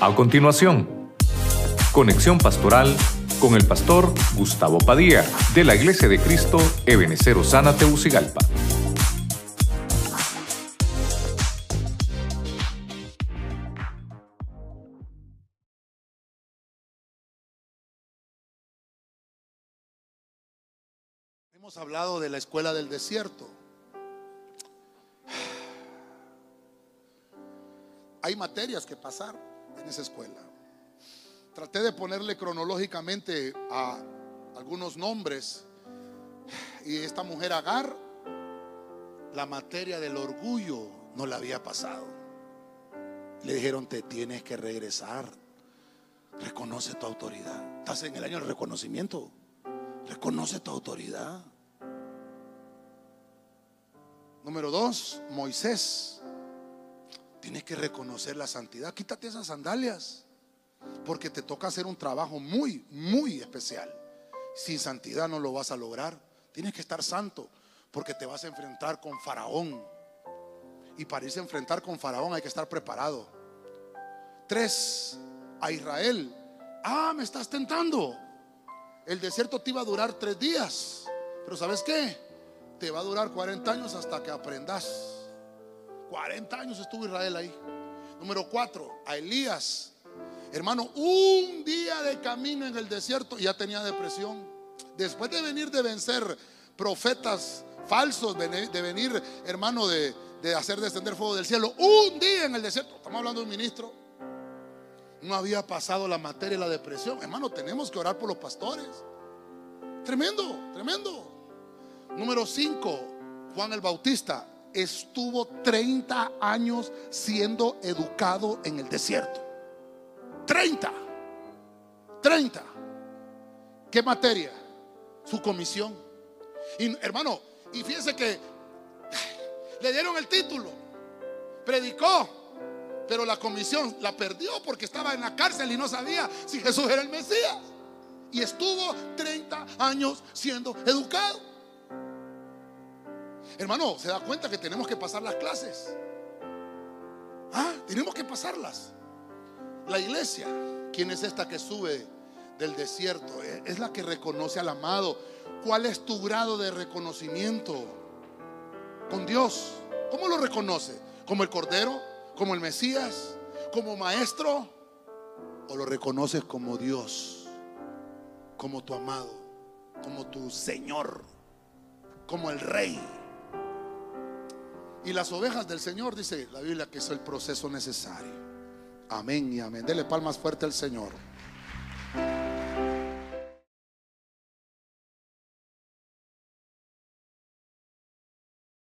A continuación, conexión pastoral con el pastor Gustavo Padilla de la Iglesia de Cristo Ebenecer Osana Teucigalpa. Hemos hablado de la escuela del desierto. Hay materias que pasar en esa escuela. Traté de ponerle cronológicamente a algunos nombres. Y esta mujer Agar, la materia del orgullo no la había pasado. Le dijeron, te tienes que regresar. Reconoce tu autoridad. Estás en el año del reconocimiento. Reconoce tu autoridad. Número dos, Moisés. Tienes que reconocer la santidad. Quítate esas sandalias. Porque te toca hacer un trabajo muy, muy especial. Sin santidad no lo vas a lograr. Tienes que estar santo. Porque te vas a enfrentar con Faraón. Y para irse a enfrentar con Faraón hay que estar preparado. Tres, a Israel. Ah, me estás tentando. El desierto te iba a durar tres días. Pero ¿sabes qué? Te va a durar 40 años hasta que aprendas. 40 años estuvo Israel ahí. Número cuatro, a Elías. Hermano, un día de camino en el desierto ya tenía depresión. Después de venir de vencer profetas falsos, de venir, hermano, de, de hacer descender fuego del cielo, un día en el desierto, estamos hablando de un ministro, no había pasado la materia y la depresión. Hermano, tenemos que orar por los pastores. Tremendo, tremendo. Número 5, Juan el Bautista estuvo 30 años siendo educado en el desierto. 30. 30. ¿Qué materia? Su comisión. Y hermano, y fíjense que le dieron el título, predicó, pero la comisión la perdió porque estaba en la cárcel y no sabía si Jesús era el Mesías. Y estuvo 30 años siendo educado. Hermano, ¿se da cuenta que tenemos que pasar las clases? Ah, tenemos que pasarlas. La iglesia, ¿quién es esta que sube del desierto? Es la que reconoce al amado. ¿Cuál es tu grado de reconocimiento con Dios? ¿Cómo lo reconoce? ¿Como el Cordero? ¿Como el Mesías? ¿Como maestro? ¿O lo reconoces como Dios? Como tu amado? ¿Como tu Señor? ¿Como el Rey? Y las ovejas del Señor, dice la Biblia, que es el proceso necesario. Amén y amén. Dele palmas fuerte al Señor.